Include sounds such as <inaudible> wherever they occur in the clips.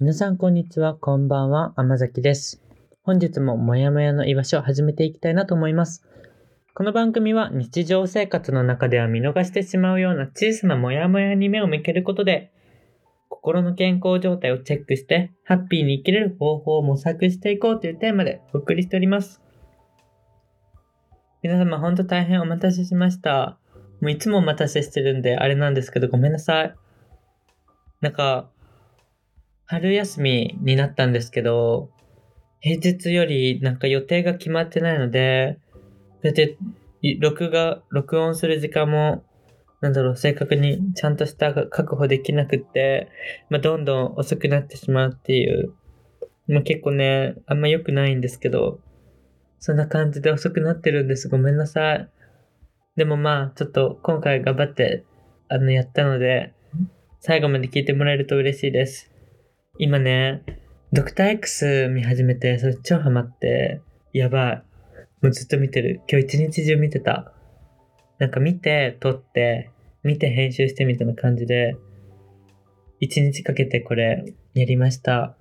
皆さんこんにちは、こんばんは、甘崎です。本日ももやもやの居場所を始めていきたいなと思います。この番組は日常生活の中では見逃してしまうような小さなもやもやに目を向けることで、心の健康状態をチェックして、ハッピーに生きれる方法を模索していこうというテーマでお送りしております。皆様ほんと大変お待たせしました。もういつもお待たせしてるんであれなんですけどごめんなさい。なんか、春休みになったんですけど、平日よりなんか予定が決まってないので、だって、録画、録音する時間も、なんだろう、正確にちゃんとした確保できなくって、まあ、どんどん遅くなってしまうっていう、まあ、結構ね、あんま良くないんですけど、そんな感じで遅くなってるんです。ごめんなさい。でもまあ、ちょっと今回頑張って、あの、やったので、最後まで聞いてもらえると嬉しいです。今ね、ドクター X 見始めて、それ超ハマって、やばい。もうずっと見てる。今日一日中見てた。なんか見て、撮って、見て編集してみたいな感じで、一日かけてこれやりました。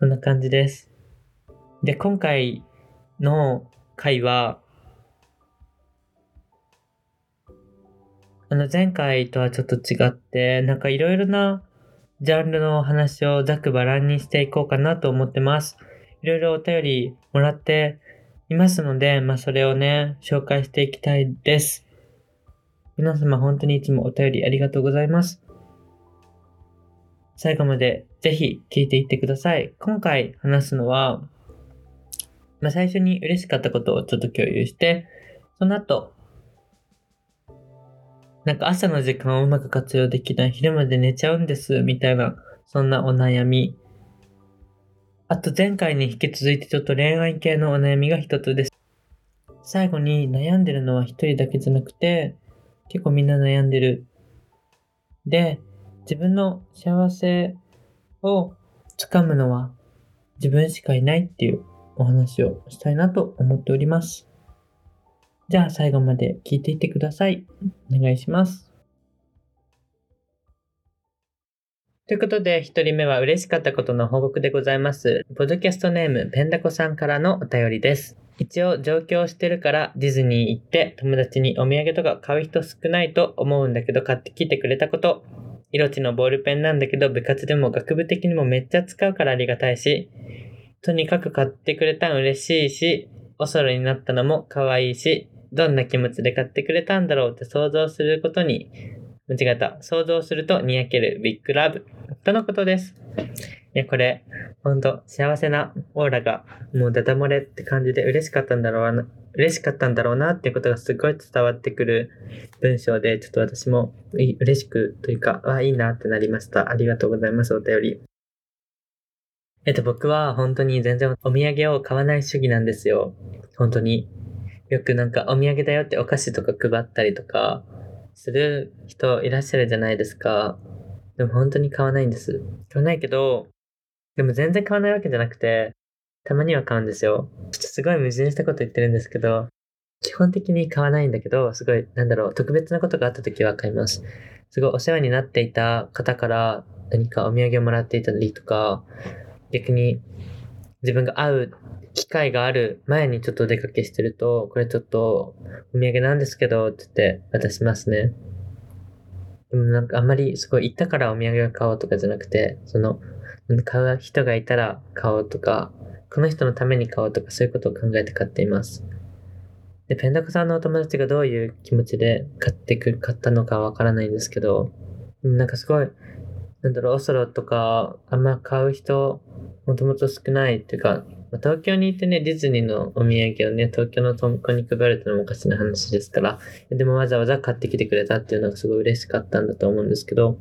そんな感じです。で、今回の回は、あの前回とはちょっと違って、なんかいろいろなジャンルの話をざくばらんにしていこうかなと思ってます。いろいろお便りもらっていますので、まあそれをね、紹介していきたいです。皆様本当にいつもお便りありがとうございます。最後までぜひ聞いていってください。今回話すのは、まあ最初に嬉しかったことをちょっと共有して、その後、なんか朝の時間をうまく活用できない、昼まで寝ちゃうんです、みたいな、そんなお悩み。あと前回に引き続いてちょっと恋愛系のお悩みが一つです。最後に悩んでるのは一人だけじゃなくて、結構みんな悩んでる。で、自分の幸せをつかむのは自分しかいないっていうお話をしたいなと思っております。じゃあ最後まで聞いていってください。お願いします。ということで、一人目は嬉しかったことの報告でございます。ポッドキャストネーム、ペンダコさんからのお便りです。一応上京してるからディズニー行って友達にお土産とか買う人少ないと思うんだけど買ってきてくれたこと。色地のボールペンなんだけど部活でも学部的にもめっちゃ使うからありがたいし、とにかく買ってくれたん嬉しいし、おそろになったのも可愛いし、どんな気持ちで買ってくれたんだろうって想像することに、間違った。想像するとにやけるビッグラブ。とのことです。いや、これ、ほんと、幸せなオーラが、もうダダ漏れって感じで嬉しかったんだろうな、嬉しかったんだろうなっていうことがすごい伝わってくる文章で、ちょっと私も嬉しくというか、あ、いいなってなりました。ありがとうございます、お便り。えっと、僕は本当に全然お土産を買わない主義なんですよ。本当に。よくなんかお土産だよってお菓子とか配ったりとかする人いらっしゃるじゃないですか。でも本当に買わないんです。買わないけど、でも全然買わないわけじゃなくて、たまには買うんですよ。ちょっとすごい矛盾したこと言ってるんですけど、基本的に買わないんだけど、すごい、なんだろう、特別なことがあった時は買います。すごいお世話になっていた方から何かお土産をもらっていたりとか、逆に自分が会う機会がある前にちょっとお出かけしてると、これちょっとお土産なんですけど、って言って渡しますね。でもなんかあんまりすごい行ったからお土産を買おうとかじゃなくて、その、買う人がいたら買おうとか、この人のために買おうとかそういうことを考えて買っています。で、ペンダコさんのお友達がどういう気持ちで買ってく、買ったのかわからないんですけど、なんかすごい、なんだろう、オソロとか、あんま買う人、もともと少ないっていうか、東京にいてね、ディズニーのお土産をね、東京のトンコに配るってのもおかしな話ですから、でもわざわざ買ってきてくれたっていうのがすごい嬉しかったんだと思うんですけど、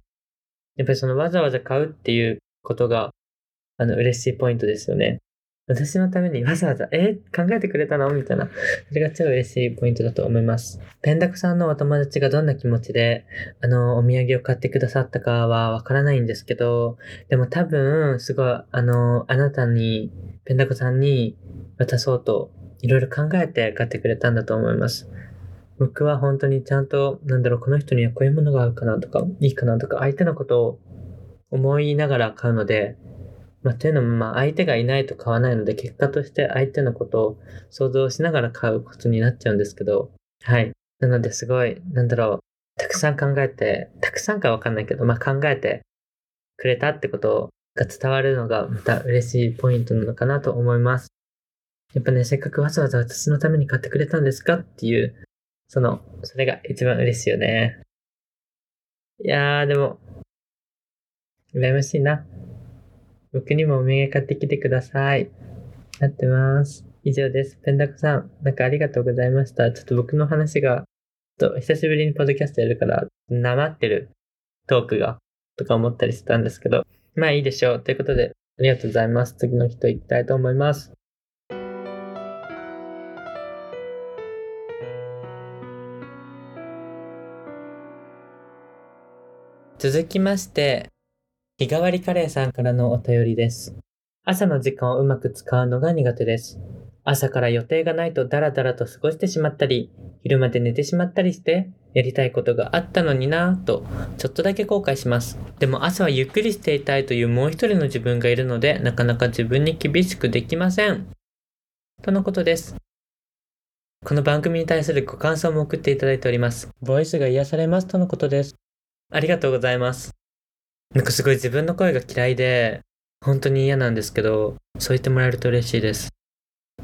やっぱりそのわざわざ買うっていうことが、あの、嬉しいポイントですよね。私のためにわざわざ、え？考えてくれたの？みたいな。それが超嬉しいポイントだと思います。ペンダクさんのお友達がどんな気持ちで、あの、お土産を買ってくださったかはわからないんですけど、でも多分、すごい、あの、あなたに、ペンダコさんに渡そうと、いろいろ考えて買ってくれたんだと思います。僕は本当にちゃんと、なんだろう、この人にはこういうものが合うかなとか、いいかなとか、相手のことを思いながら買うので、まあ、というのも、まあ、相手がいないと買わないので、結果として相手のことを想像しながら買うことになっちゃうんですけど、はい。なので、すごい、なんだろう、たくさん考えて、たくさんかわかんないけど、まあ、考えてくれたってことが伝わるのが、また嬉しいポイントなのかなと思います。やっぱね、せっかくわざわざ私のために買ってくれたんですかっていう、その、それが一番嬉しいよね。いやー、でも、羨ましいな。僕にもお土産買ってきてください。待ってます。以上です。ペンダコさん、なんかありがとうございました。ちょっと僕の話が、と久しぶりにポッドキャストやるから、なまってるトークが、とか思ったりしたんですけど、まあいいでしょう。ということで、ありがとうございます。次の人行きたいと思います。続きまして、日替わりカレーさんからのお便りです。朝の時間をうまく使うのが苦手です。朝から予定がないとダラダラと過ごしてしまったり、昼まで寝てしまったりして、やりたいことがあったのになぁと、ちょっとだけ後悔します。でも朝はゆっくりしていたいというもう一人の自分がいるので、なかなか自分に厳しくできません。とのことです。この番組に対するご感想も送っていただいております。ボイスが癒されますとのことです。ありがとうございます。なんかすごい自分の声が嫌いで、本当に嫌なんですけど、そう言ってもらえると嬉しいです。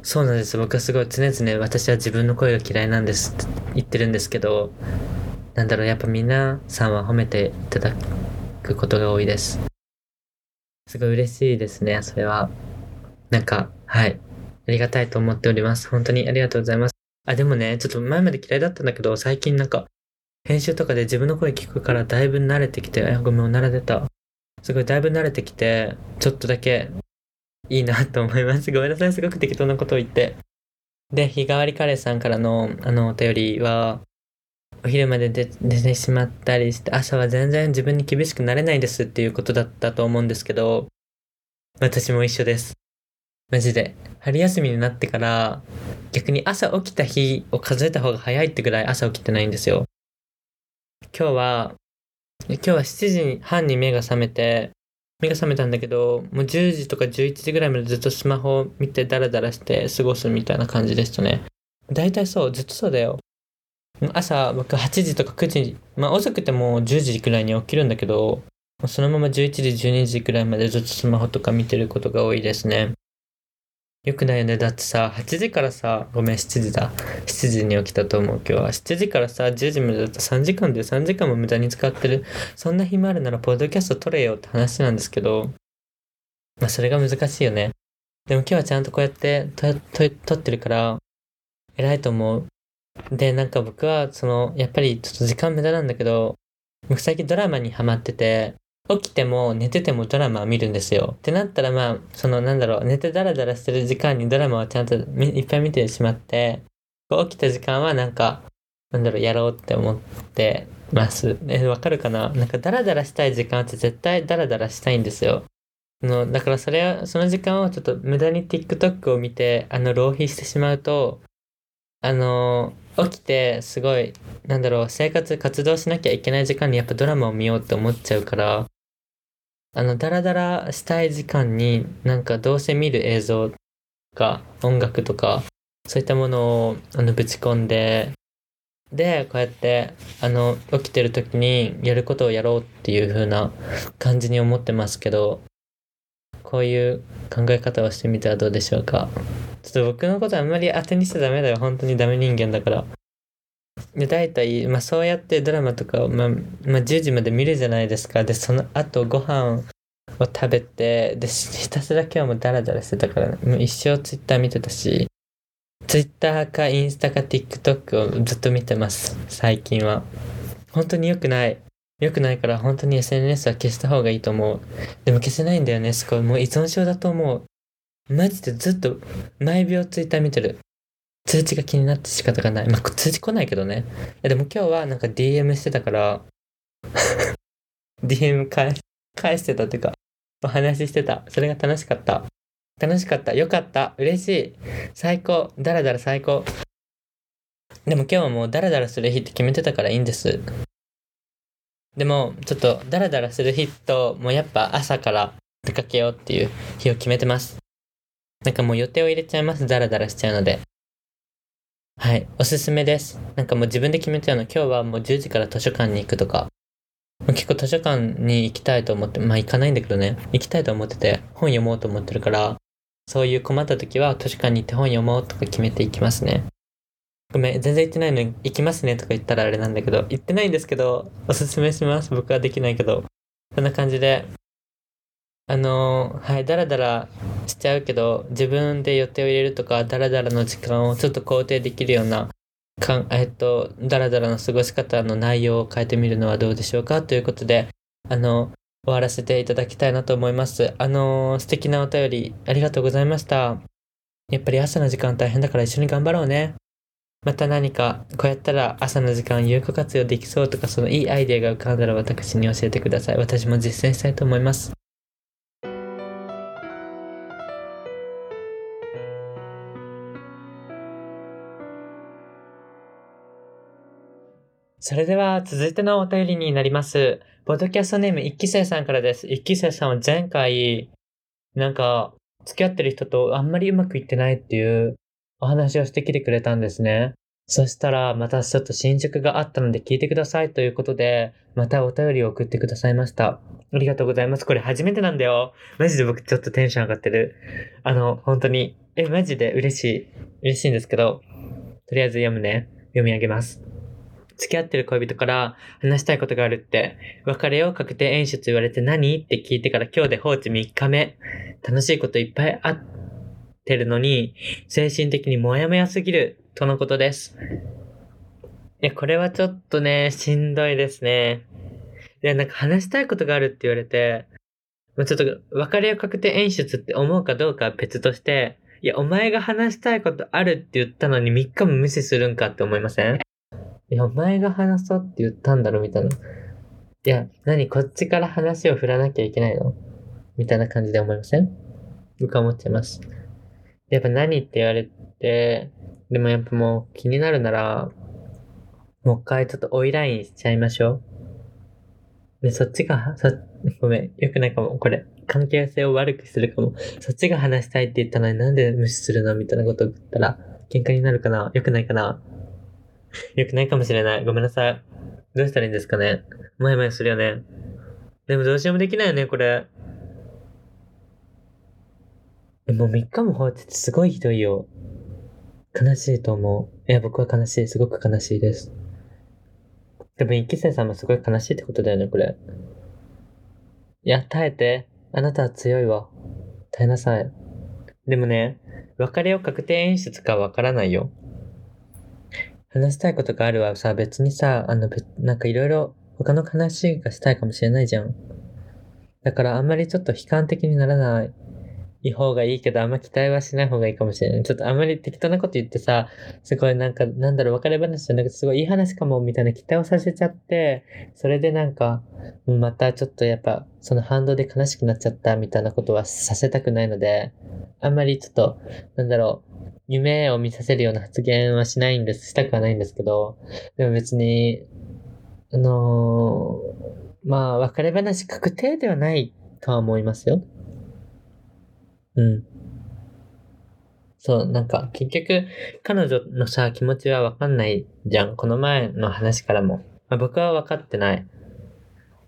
そうなんです。僕はすごい常々私は自分の声が嫌いなんですって言ってるんですけど、なんだろう、やっぱ皆さんは褒めていただくことが多いです。すごい嬉しいですね、それは。なんか、はい。ありがたいと思っております。本当にありがとうございます。あ、でもね、ちょっと前まで嫌いだったんだけど、最近なんか、編集とかで自分の声聞くからだいぶ慣れてきて、あ、ごめん、おなら出た。すごいだいぶ慣れてきて、ちょっとだけいいなと思います。ごめんなさい、すごく適当なことを言って。で、日替わりカレーさんからの、あの、お便りは、お昼まで出寝てしまったりして、朝は全然自分に厳しくなれないですっていうことだったと思うんですけど、私も一緒です。マジで。春休みになってから、逆に朝起きた日を数えた方が早いってぐらい朝起きてないんですよ。今日は、今日は7時半に目が覚めて、目が覚めたんだけど、もう10時とか11時ぐらいまでずっとスマホを見てダラダラして過ごすみたいな感じでしたね。大体そう、ずっとそうだよ。朝僕8時とか9時、まあ遅くても10時くらいに起きるんだけど、そのまま11時、12時くらいまでずっとスマホとか見てることが多いですね。よくないよね。だってさ、8時からさ、ごめん、7時だ。7時に起きたと思う、今日は。7時からさ、10時までだと3時間で3時間も無駄に使ってる。そんな暇あるなら、ポッドキャスト撮れよって話なんですけど、まあ、それが難しいよね。でも今日はちゃんとこうやって撮ってるから、偉いと思う。で、なんか僕は、その、やっぱりちょっと時間無駄なんだけど、僕最近ドラマにハマってて、起きても寝ててもドラマを見るんですよ。ってなったらまあ、そのなんだろう、寝てダラダラしてる時間にドラマをちゃんといっぱい見てしまって、起きた時間はなんか、なんだろう、やろうって思ってます。え、わかるかな？なんかダラダラしたい時間って絶対ダラダラしたいんですよ。のだからそれは、その時間をちょっと無駄に TikTok を見て、あの、浪費してしまうと、あの、起きてすごい、なんだろう、生活、活動しなきゃいけない時間にやっぱドラマを見ようって思っちゃうから、あの、ダラダラしたい時間に、なんかどうせ見る映像か、音楽とか、そういったものを、あの、ぶち込んで、で、こうやって、あの、起きてる時にやることをやろうっていう風な感じに思ってますけど、こういう考え方をしてみてはどうでしょうか。ちょっと僕のことあんまり当てにしちゃダメだよ。本当にダメ人間だから。で、大体、まあそうやってドラマとかを、まあ、まあ10時まで見るじゃないですか。で、その後ご飯を食べて、で、ひたすら今日もダラダラしてたから、ね、もう一生ツイッター見てたし、ツイッターかインスタか TikTok をずっと見てます。最近は。本当に良くない。良くないから本当に SNS は消した方がいいと思う。でも消せないんだよね。すごい。もう依存症だと思う。マジでずっと毎秒ツイッター見てる。通知が気になって仕方がない。まあ、通知来ないけどね。いやでも今日はなんか DM してたから、<laughs> DM 返返してたっていうか、お話ししてた。それが楽しかった。楽しかった。よかった。嬉しい。最高。だらだら最高。でも今日はもうダラダラする日って決めてたからいいんです。でも、ちょっとダラダラする日と、もうやっぱ朝から出かけようっていう日を決めてます。なんかもう予定を入れちゃいます。ダラダラしちゃうので。はい。おすすめです。なんかもう自分で決めちゃうの。今日はもう10時から図書館に行くとか。結構図書館に行きたいと思って、まあ行かないんだけどね。行きたいと思ってて、本読もうと思ってるから、そういう困った時は図書館に行って本読もうとか決めていきますね。ごめん、全然行ってないのに行きますねとか言ったらあれなんだけど、行ってないんですけど、おすすめします。僕はできないけど。こんな感じで、あのはい、ダラダラしちゃうけど、自分で予定を入れるとか、ダラダラの時間をちょっと肯定できるような、かんえっと、ダラダラの過ごし方の内容を変えてみるのはどうでしょうかということで、あの、終わらせていただきたいなと思います。あの素敵なお便りありがとうございました。やっぱり朝の時間大変だから一緒に頑張ろうね。また何かこうやったら朝の時間有効活用できそうとかそのいいアイデアが浮かんだら私に教えてください。私も実践したいと思います。それでは続いてのお便りになります。ポッドキャストネーム一期生さんからです。一期生さんは前回、なんか、付き合ってる人とあんまりうまくいってないっていうお話をしてきてくれたんですね。そしたら、またちょっと進捗があったので聞いてくださいということで、またお便りを送ってくださいました。ありがとうございます。これ初めてなんだよ。マジで僕ちょっとテンション上がってる。あの、本当に、え、マジで嬉しい。嬉しいんですけど、とりあえず読むね。読み上げます。付き合ってる恋人から話したいことがあるって、別れよう確定演出言われて何って聞いてから今日で放置3日目。楽しいこといっぱいあってるのに、精神的にモヤモヤすぎる、とのことです。いや、これはちょっとね、しんどいですね。で、なんか話したいことがあるって言われて、もうちょっと別れよう確定演出って思うかどうかは別として、いや、お前が話したいことあるって言ったのに3日も無視するんかって思いません？いや、お前が話そうって言ったんだろ、みたいな。いや、何こっちから話を振らなきゃいけないの？みたいな感じで思いません？僕は思っちゃいます。やっぱ何って言われて、でもやっぱもう気になるなら、もう一回ちょっと追いラインしちゃいましょう。で、そっちが、そ、ごめん、よくないかも。これ、関係性を悪くするかも。そっちが話したいって言ったのになんで無視するの？みたいなことを言ったら、喧嘩になるかな？よくないかな？<laughs> よくないかもしれない。ごめんなさい。どうしたらいいんですかねもやもやするよね。でもどうしようもできないよね、これ。もう3日も放置ってすごいひどいよ。悲しいと思う。いや、僕は悲しい。すごく悲しいです。多分、一期生さんもすごい悲しいってことだよね、これ。いや、耐えて。あなたは強いわ。耐えなさい。でもね、別れを確定演出かわからないよ。話したいことがあるわさ、別にさ、あの、なんかいろいろ他の話がしたいかもしれないじゃん。だからあんまりちょっと悲観的にならないい方がいいけど、あんま期待はしない方がいいかもしれない。ちょっとあんまり適当なこと言ってさ、すごいなんか、なんだろう、別れ話じゃなくてすごいいい話かもみたいな期待をさせちゃって、それでなんか、またちょっとやっぱ、その反動で悲しくなっちゃったみたいなことはさせたくないので、あんまりちょっと、なんだろう、夢を見させるような発言はしないんです、したくはないんですけど、でも別に、あのーまあ、別れ話確定ではないとは思いますよ。うん。そう、なんか、結局、彼女のさ、気持ちはわかんないじゃん。この前の話からも。まあ、僕は分かってない。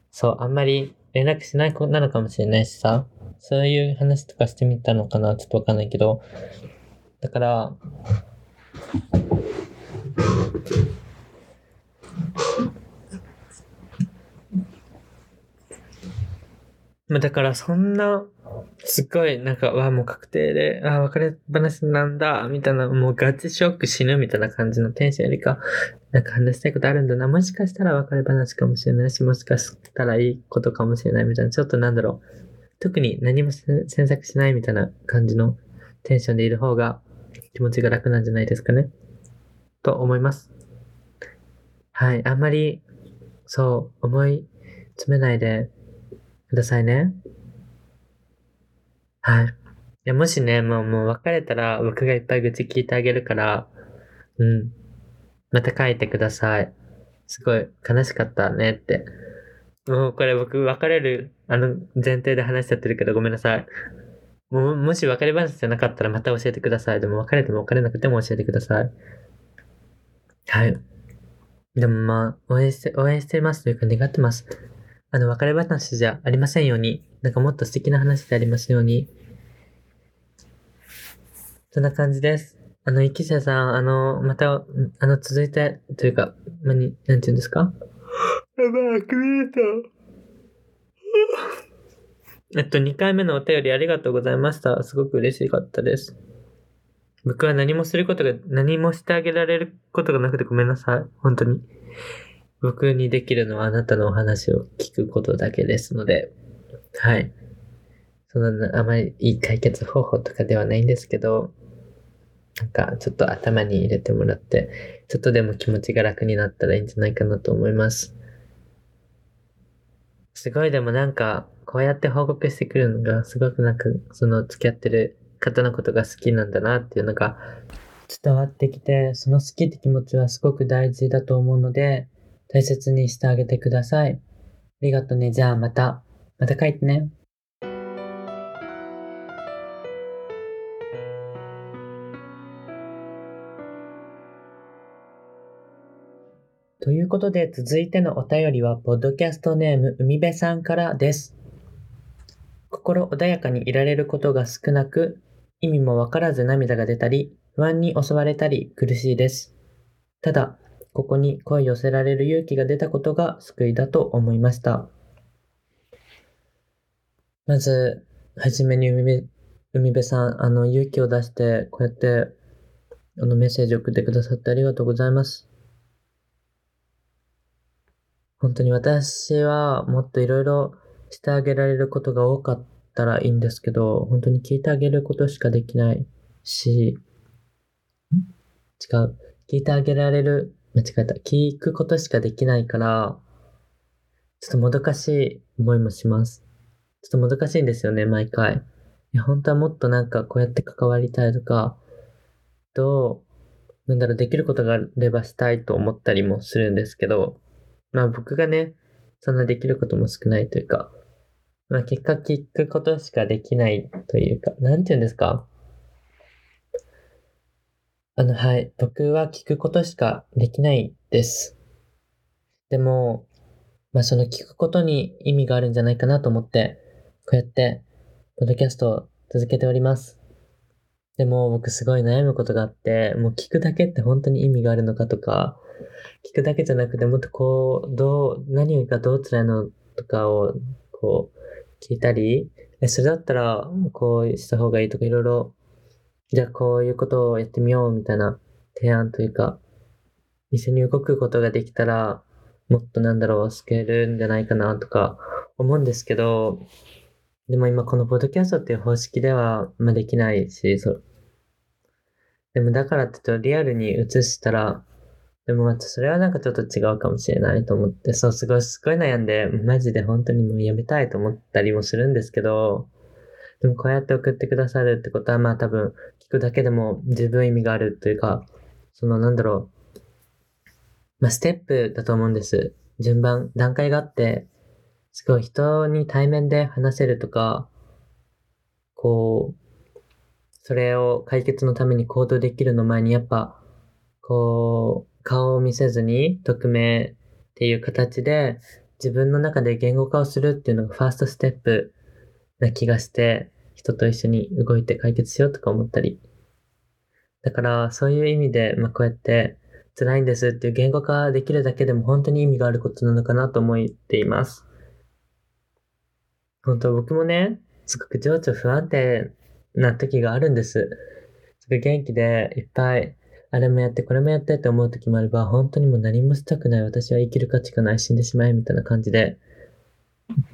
そう、あんまり連絡しない子なのかもしれないしさ。そういう話とかしてみたのかなちょっとわかんないけど。だから、まあだからそんな、すっごいなんか、わもう確定で、あ別れ話なんだ、みたいな、もうガチショック死ぬみたいな感じのテンションよりか、なんか話したいことあるんだな。もしかしたら別れ話かもしれないし、もしかしたらいいことかもしれないみたいな、ちょっとなんだろう。特に何も詮索しないみたいな感じのテンションでいる方が気持ちが楽なんじゃないですかね。と思います。はい。あんまり、そう、思い詰めないでくださいね。はい。いや、もしね、もう、もう別れたら、僕がいっぱい愚痴聞いてあげるから、うん。また書いてください。すごい悲しかったねって。もうこれ僕別れる、あの前提で話しちゃってるけどごめんなさい。もうもし別れ話じゃなかったらまた教えてください。でも別れても別れなくても教えてください。はい。でもまあ、応援して、応援してますというか願ってます。あの、別れ話じゃありませんように。なんかもっと素敵な話でありますように。そんな感じです。あの、池瀬さん、あの、また、あの、続いて、というか、何、なんて言うんですか？やばい、くびれた。えっと、2回目のお便りありがとうございました。すごく嬉しかったです。僕は何もすることが、何もしてあげられることがなくてごめんなさい。本当に。僕にできるのはあなたのお話を聞くことだけですので、はい。そんな、あまりいい解決方法とかではないんですけど、なんか、ちょっと頭に入れてもらって、ちょっとでも気持ちが楽になったらいいんじゃないかなと思います。すごいでもなんか、こうやって報告してくるのが、すごくなんか、その付き合ってる方のことが好きなんだなっていうのが伝わってきて、その好きって気持ちはすごく大事だと思うので、大切にしてあげてください。ありがとうね。じゃあまた、また書いてね。ということで、続いてのお便りは、ポッドキャストネーム、海辺さんからです。心穏やかにいられることが少なく、意味もわからず涙が出たり、不安に襲われたり苦しいです。ただ、ここに声寄せられる勇気が出たことが救いだと思いました。まず、はじめに海辺海辺さん、あの、勇気を出して、こうやって、あの、メッセージを送ってくださってありがとうございます。本当に私はもっといろいろしてあげられることが多かったらいいんですけど、本当に聞いてあげることしかできないし、違う。聞いてあげられる、間違えた。聞くことしかできないから、ちょっともどかしい思いもします。ちょっともどかしいんですよね、毎回。いや、本当はもっとなんかこうやって関わりたいとか、どう、なんだろう、できることがあればしたいと思ったりもするんですけど、まあ僕がね、そんなできることも少ないというか、まあ結果聞くことしかできないというか、なんて言うんですか？あの、はい。僕は聞くことしかできないです。でも、まあその聞くことに意味があるんじゃないかなと思って、こうやって、ポッドキャストを続けております。でも僕すごい悩むことがあって、もう聞くだけって本当に意味があるのかとか、聞くだけじゃなくてもっとこう、どう、何がどう辛いのとかを、こう、聞いたり、え、それだったら、こうした方がいいとかいろいろ、じゃあこういうことをやってみようみたいな提案というか、一緒に動くことができたら、もっとなんだろう、救えるんじゃないかなとか思うんですけど、でも今このポッドキャストっていう方式では、まあ、できないし、そう。でもだからってちょっとリアルに移したら、でもまたそれはなんかちょっと違うかもしれないと思って、そう、すごい、すごい悩んで、マジで本当にもうやめたいと思ったりもするんですけど、でもこうやって送ってくださるってことは、まあ多分、聞くだけでも十分意味があるというか、そのなんだろう、まあステップだと思うんです。順番、段階があって、すごい人に対面で話せるとか、こう、それを解決のために行動できるの前にやっぱ、こう、顔を見せずに匿名っていう形で自分の中で言語化をするっていうのがファーストステップな気がして、人と一緒に動いて解決しようとか思ったり。だから、そういう意味で、まあ、こうやって辛いんですっていう言語化できるだけでも本当に意味があることなのかなと思っています。本当僕もね、すごく情緒不安定な時があるんです。すごい元気でいっぱいあれもやってこれもやってって思う時もあれば、本当にもう何もしたくない私は生きる価値がない死んでしまえみたいな感じで、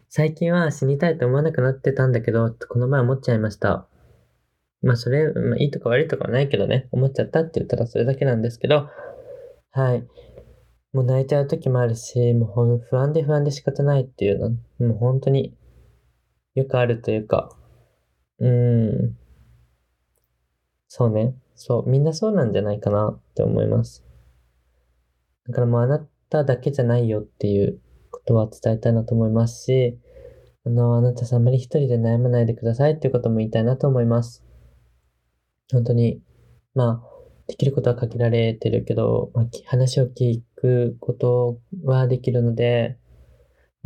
最近は死にたいと思わなくなってたんだけど、この前思っちゃいました。まあそれ、まあ、いいとか悪いとかはないけどね、思っちゃったって言ったらそれだけなんですけど、はい。もう泣いちゃう時もあるし、もう不安で不安で仕方ないっていうの、もう本当によくあるというか、うん。そうね。そう、みんなそうなんじゃないかなって思います。だからもうあなただけじゃないよっていうことは伝えたいなと思いますし、あの、あなたさんあまり一人で悩まないでくださいっていうことも言いたいなと思います。本当に、まあ、できることは限られてるけど、まあ、話を聞くことはできるので、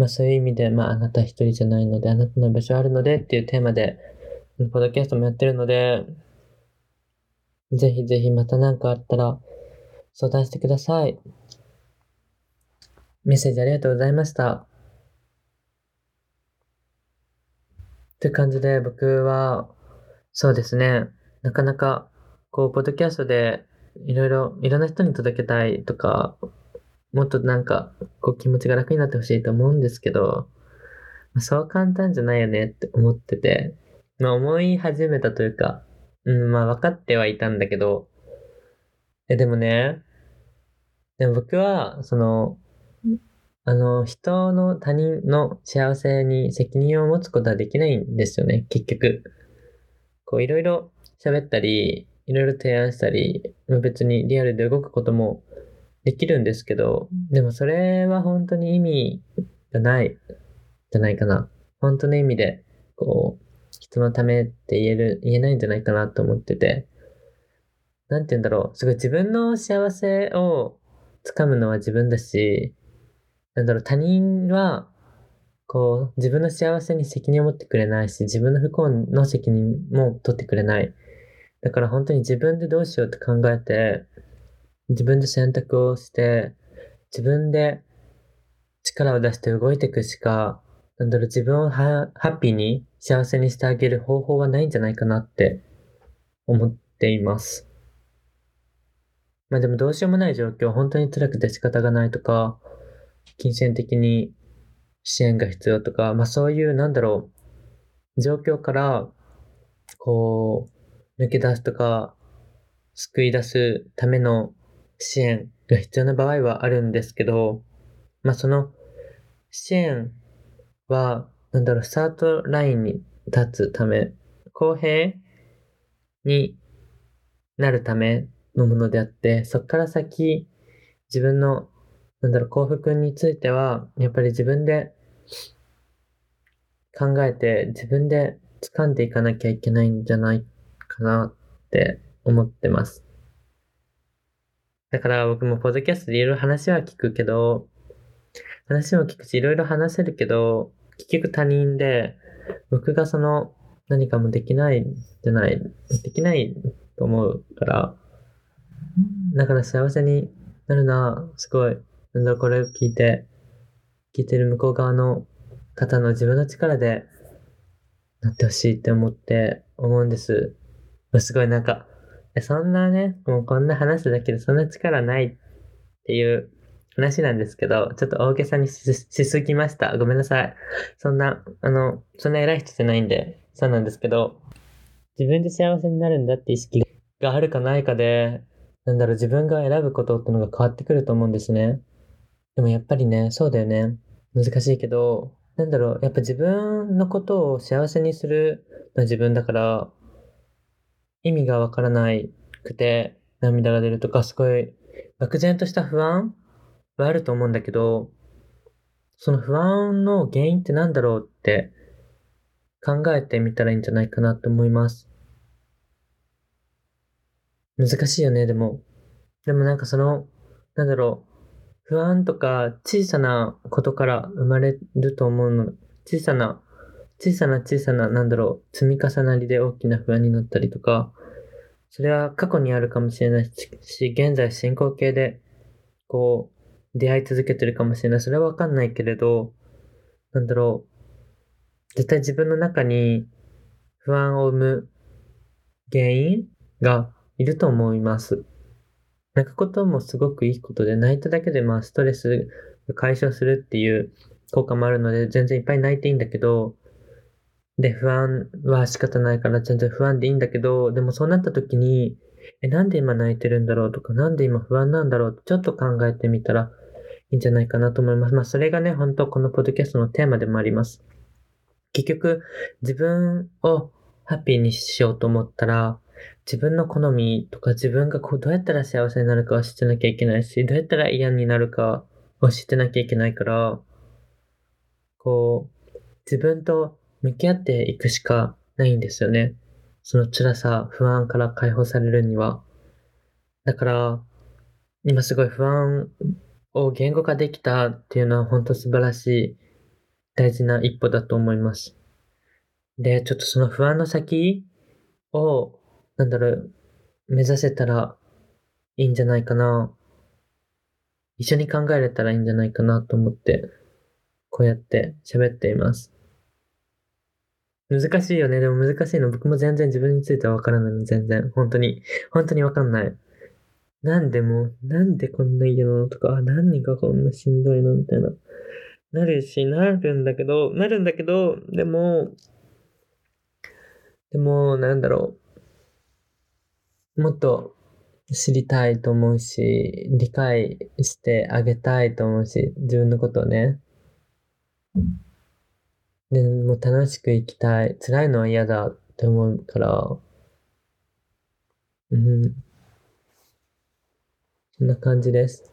まあそういう意味で、まああなた一人じゃないので、あなたの場所あるのでっていうテーマで、ポッドキャストもやってるので、ぜひぜひまた何かあったら相談してください。メッセージありがとうございました。って感じで僕は、そうですね、なかなか、こう、ポッドキャストでいろいろ、いろんな人に届けたいとか、もっとなんか、こう気持ちが楽になってほしいと思うんですけど、そう簡単じゃないよねって思ってて、まあ思い始めたというか、うん、まあ分かってはいたんだけど、え、でもね、でも僕は、その、あの、人の他人の幸せに責任を持つことはできないんですよね、結局。こう、いろいろ喋ったり、いろいろ提案したり、別にリアルで動くこともできるんですけど、でもそれは本当に意味がない、じゃないかな。本当の意味で、こう、人のためって言える、言えないんじゃないかなと思ってて、なんて言うんだろう。すごい自分の幸せをつかむのは自分だし、なんだろう、他人は、こう、自分の幸せに責任を持ってくれないし、自分の不幸の責任も取ってくれない。だから本当に自分でどうしようって考えて、自分で選択をして、自分で力を出して動いていくしか、なんだろう、自分をハッピーに幸せにしてあげる方法はないんじゃないかなって思っています。まあでもどうしようもない状況、本当に辛くて仕方がないとか、金銭的に支援が必要とか、まあそういう、なんだろう、状況から、こう、抜け出すとか、救い出すための支援が必要な場合はあるんですけど、まあその支援は、なんだろう、スタートラインに立つため、公平になるためのものであって、そこから先、自分のなんだろう、幸福については、やっぱり自分で考えて、自分で掴んでいかなきゃいけないんじゃないかなって思ってます。だから僕もポッドキャストでいろいろ話は聞くけど、話も聞くし、いろいろ話せるけど、結局他人で、僕がその何かもできないじゃない、できないと思うから、だから幸せになるのはすごいなんだこれを聞いて、聞いてる向こう側の方の自分の力でなってほしいって思って思うんです。すごいなんか、そんなね、もうこんな話だけでそんな力ないっていう話なんですけど、ちょっと大げさにしすぎました。ごめんなさい。そんな、あの、そんな偉い人じゃないんで、そうなんですけど、自分で幸せになるんだって意識があるかないかで、なんだろう、自分が選ぶことってのが変わってくると思うんですね。でもやっぱりね、そうだよね。難しいけど、なんだろう、やっぱ自分のことを幸せにするのは自分だから、意味がわからなくて涙が出るとか、すごい漠然とした不安はあると思うんだけど、その不安の原因って何だろうって考えてみたらいいんじゃないかなって思います。難しいよね、でも。でもなんかその、なんだろう、不安とか小さなことから生まれると思うの。小さな、小さな小さな、なんだろう、積み重なりで大きな不安になったりとか、それは過去にあるかもしれないし、現在進行形で、こう、出会い続けてるかもしれない。それはわかんないけれど、なんだろう、絶対自分の中に不安を生む原因がいると思います。泣くこともすごくいいことで、泣いただけでまあストレスが解消するっていう効果もあるので、全然いっぱい泣いていいんだけど、で、不安は仕方ないから全然不安でいいんだけど、でもそうなった時に、え、なんで今泣いてるんだろうとか、なんで今不安なんだろうってちょっと考えてみたらいいんじゃないかなと思います。まあそれがね、本当このポッドキャストのテーマでもあります。結局、自分をハッピーにしようと思ったら、自分の好みとか自分がこうどうやったら幸せになるかを知ってなきゃいけないし、どうやったら嫌になるかを知ってなきゃいけないから、こう、自分と向き合っていくしかないんですよね。その辛さ、不安から解放されるには。だから、今すごい不安を言語化できたっていうのは本当素晴らしい大事な一歩だと思います。で、ちょっとその不安の先を、なんだろう、目指せたらいいんじゃないかな。一緒に考えれたらいいんじゃないかなと思って、こうやって喋っています。難しいよね。でも難しいの。僕も全然自分についてはわからないの。全然。本当に。本当にわかんない。なんでも、なんでこんな嫌なのとか、何がこんなしんどいの？みたいな。なるし、なるんだけど、なるんだけど、でも、でも、なんだろう。もっと知りたいと思うし、理解してあげたいと思うし、自分のことをね。でも楽しく生きたい。辛いのは嫌だって思うから、うん。そんな感じです。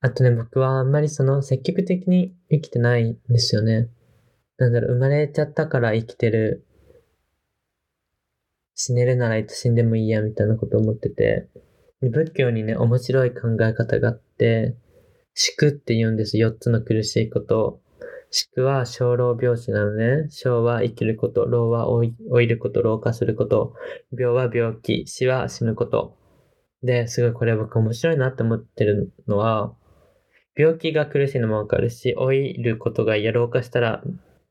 あとね、僕はあんまりその積極的に生きてないんですよね。なんだろう、生まれちゃったから生きてる。死ねるならいつ死んでもいいや、みたいなこと思ってて。仏教にね、面白い考え方があって、宿って言うんです。4つの苦しいことを。宿は小老病死なのね。小は生きること。老は老いること。老化すること。病は病気。死は死ぬこと。で、すごいこれ僕面白いなって思ってるのは、病気が苦しいのもわかるし、老いることがやろうかしたら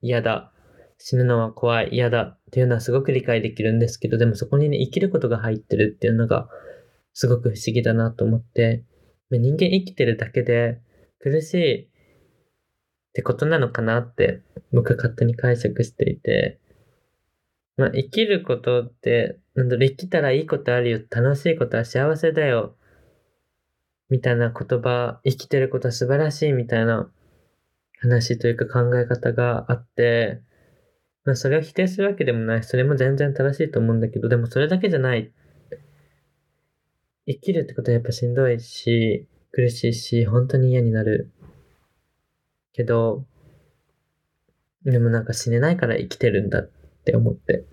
嫌だ。死ぬのは怖い、嫌だっていうのはすごく理解できるんですけど、でもそこにね、生きることが入ってるっていうのが、すごく不思議だなと思って、人間生きてるだけで苦しいってことなのかなって僕は勝手に解釈していて、まあ、生きることって、なんだろ、生きたらいいことあるよ、楽しいことは幸せだよ、みたいな言葉、生きてることは素晴らしい。みたいな話というか考え方があって、まあそれを否定するわけでもない。それも全然正しいと思うんだけど、でもそれだけじゃない。生きるってことはやっぱしんどいし、苦しいし、本当に嫌になる。けど、でもなんか死ねないから生きてるんだって思って。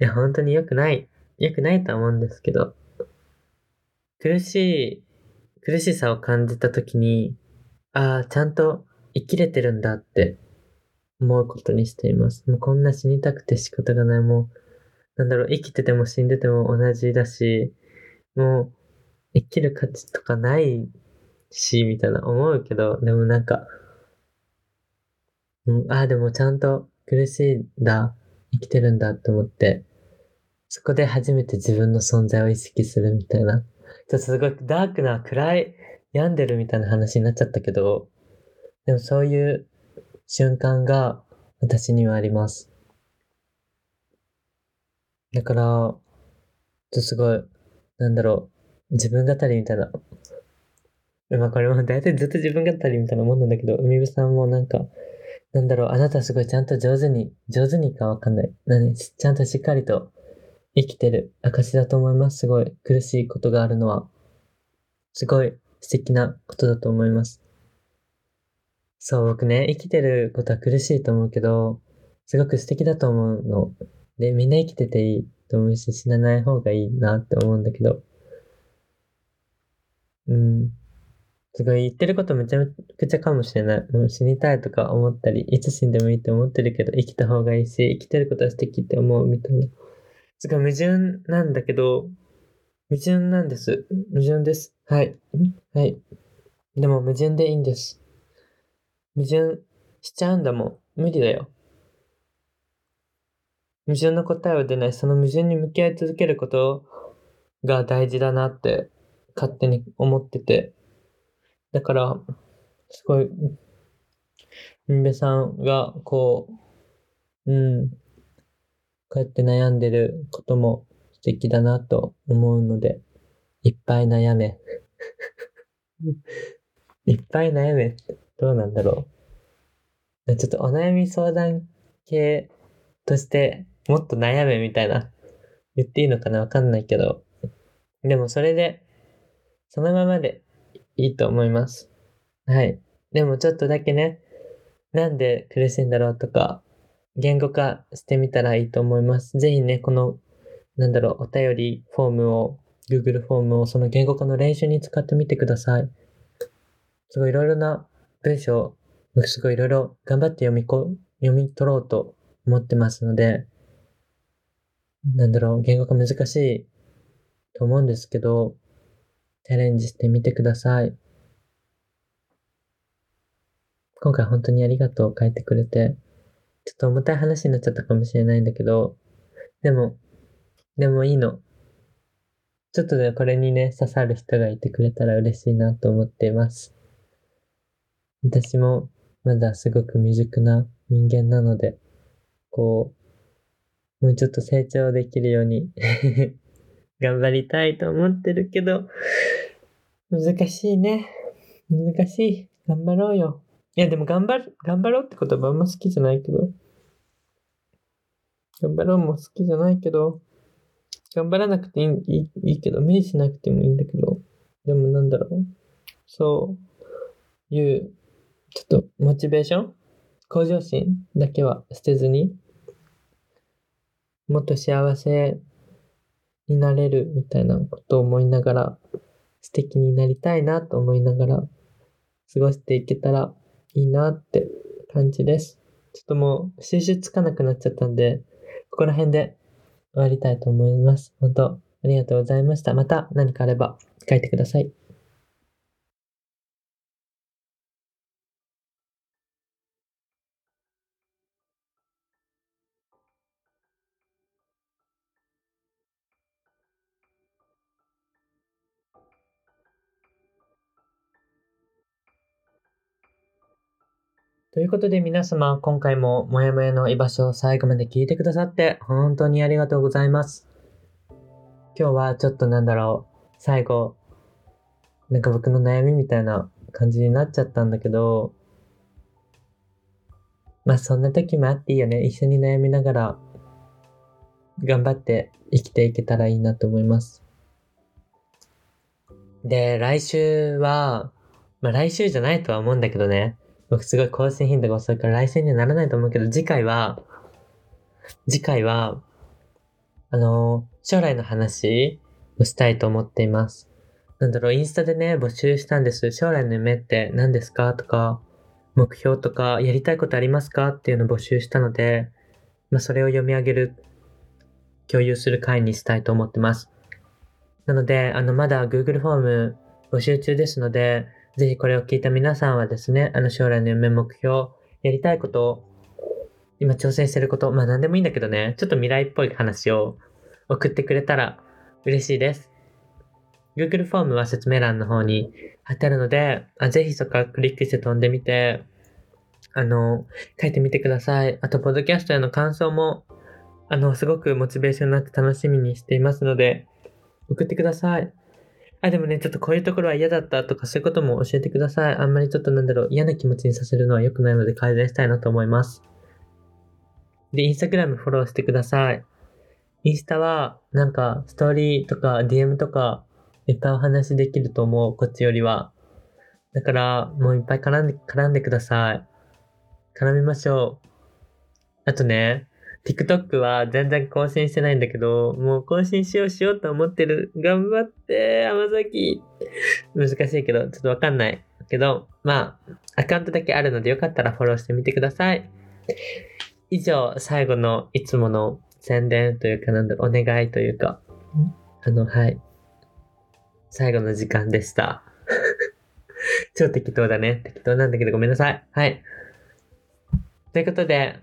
いや、本当に良くない。良くないと思うんですけど、苦しい、苦しさを感じたときに、ああ、ちゃんと生きれてるんだって思うことにしています。もうこんな死にたくて仕方がない。もう、なんだろう、生きてても死んでても同じだし、もう、生きる価値とかないし、みたいな思うけど、でもなんか、うん、ああ、でもちゃんと苦しいんだ、生きてるんだって思って、そこで初めて自分の存在を意識するみたいなちょっとすごいダークな暗い病んでるみたいな話になっちゃったけど、でもそういう瞬間が私にはあります。だから、ちょっとすごい、なんだろう、自分語りみたいな。まあこれも大体ずっと自分語りみたいなもんなんだけど、海部さんもなんか、なんだろう、あなたすごいちゃんと上手に、上手にかわかんない。何？ちゃんとしっかりと生きてる証だと思います。すごい苦しいことがあるのは。すごい素敵なことだと思います。そう、僕ね、生きてることは苦しいと思うけど、すごく素敵だと思うの。で、みんな生きてていいと思うし、死なない方がいいなって思うんだけど。うん。すごい言ってることめちゃくちゃかもしれない。もう死にたいとか思ったり、いつ死んでもいいって思ってるけど、生きた方がいいし、生きてることは素敵って思うみたいな。すごい矛盾なんだけど、矛盾なんです。矛盾です。はい。はい。でも矛盾でいいんです。矛盾しちゃうんだもん。無理だよ。矛盾の答えは出ない。その矛盾に向き合い続けることが大事だなって勝手に思ってて。だから、すごい、みべさんがこう、うん、こうやって悩んでることも素敵だなと思うので、いっぱい悩め。<laughs> いっぱい悩めってどうなんだろう。ちょっとお悩み相談系としてもっと悩めみたいな言っていいのかなわかんないけど。でもそれで、そのままでいいと思います。はい。でもちょっとだけね、なんで苦しいんだろうとか、言語化してみたらいいと思います。ぜひね、この、なんだろう、お便りフォームを、Google フォームをその言語化の練習に使ってみてください。すごいいろいろな文章を、すごいいろいろ頑張って読みこ、読み取ろうと思ってますので、なんだろう、言語化難しいと思うんですけど、チャレンジしてみてください。今回本当にありがとう書いてくれて、ちょっと重たい話になっちゃったかもしれないんだけど、でも、でもいいの。ちょっとね、これにね、刺さる人がいてくれたら嬉しいなと思っています。私もまだすごく未熟な人間なので、こう、もうちょっと成長できるように <laughs> 頑張りたいと思ってるけど、難しいね。難しい。頑張ろうよ。いや、でも頑張る、頑張ろうって言葉あんま好きじゃないけど。頑張ろうも好きじゃないけど、頑張らなくていいいいいいけど、無理しなくてもいいんだけど、でもなんだろう。そういう、ちょっとモチベーション？向上心だけは捨てずに、もっと幸せになれるみたいなことを思いながら、素敵になりたいなと思いながら、過ごしていけたらいいなって感じです。ちょっともう収集つかなくなっちゃったんで、ここら辺で終わりたいと思います。本当ありがとうございました。また何かあれば書いてください。ということで皆様、今回ももやもやの居場所を最後まで聞いてくださって本当にありがとうございます。今日はちょっとなんだろう、最後、なんか僕の悩みみたいな感じになっちゃったんだけど、まあそんな時もあっていいよね。一緒に悩みながら頑張って生きていけたらいいなと思います。で、来週は、まあ来週じゃないとは思うんだけどね。僕すごい更新頻度が遅いから来週にはならないと思うけど、次回は、次回は、あのー将来の話をしたいと思っています。なんだろう、インスタでね、募集したんです。将来の夢って何ですかとか、目標とか、やりたいことありますかっていうのを募集したので、まあ、それを読み上げる、共有する回にしたいと思ってます。なので、あの、まだ Google フォーム募集中ですので、ぜひこれを聞いた皆さんはですね、あの将来の夢目標、やりたいことを、今挑戦してること、まあ何でもいいんだけどね、ちょっと未来っぽい話を送ってくれたら嬉しいです。Google フォームは説明欄の方に貼ってあるので、あぜひそこからクリックして飛んでみて、あの、書いてみてください。あと、ポッドキャストへの感想も、あの、すごくモチベーションになって楽しみにしていますので、送ってください。あ、でもね、ちょっとこういうところは嫌だったとかそういうことも教えてください。あんまりちょっとなんだろう、嫌な気持ちにさせるのは良くないので改善したいなと思います。で、インスタグラムフォローしてください。インスタは、なんか、ストーリーとか DM とか、いっぱいお話できると思う、こっちよりは。だから、もういっぱい絡んで、絡んでください。絡みましょう。あとね、TikTok は全然更新してないんだけど、もう更新しようしようと思ってる。頑張って、甘崎。難しいけど、ちょっとわかんない。けど、まあ、アカウントだけあるのでよかったらフォローしてみてください。以上、最後のいつもの宣伝というか、なんだ、お願いというか、あの、はい。最後の時間でした。<laughs> 超適当だね。適当なんだけどごめんなさい。はい。ということで、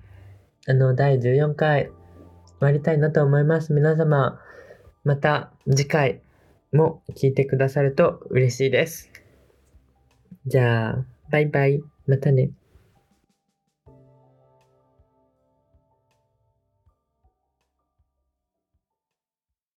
あの、第14回終わりたいなと思います。皆様、また次回も聞いてくださると嬉しいです。じゃあ、バイバイ。またね。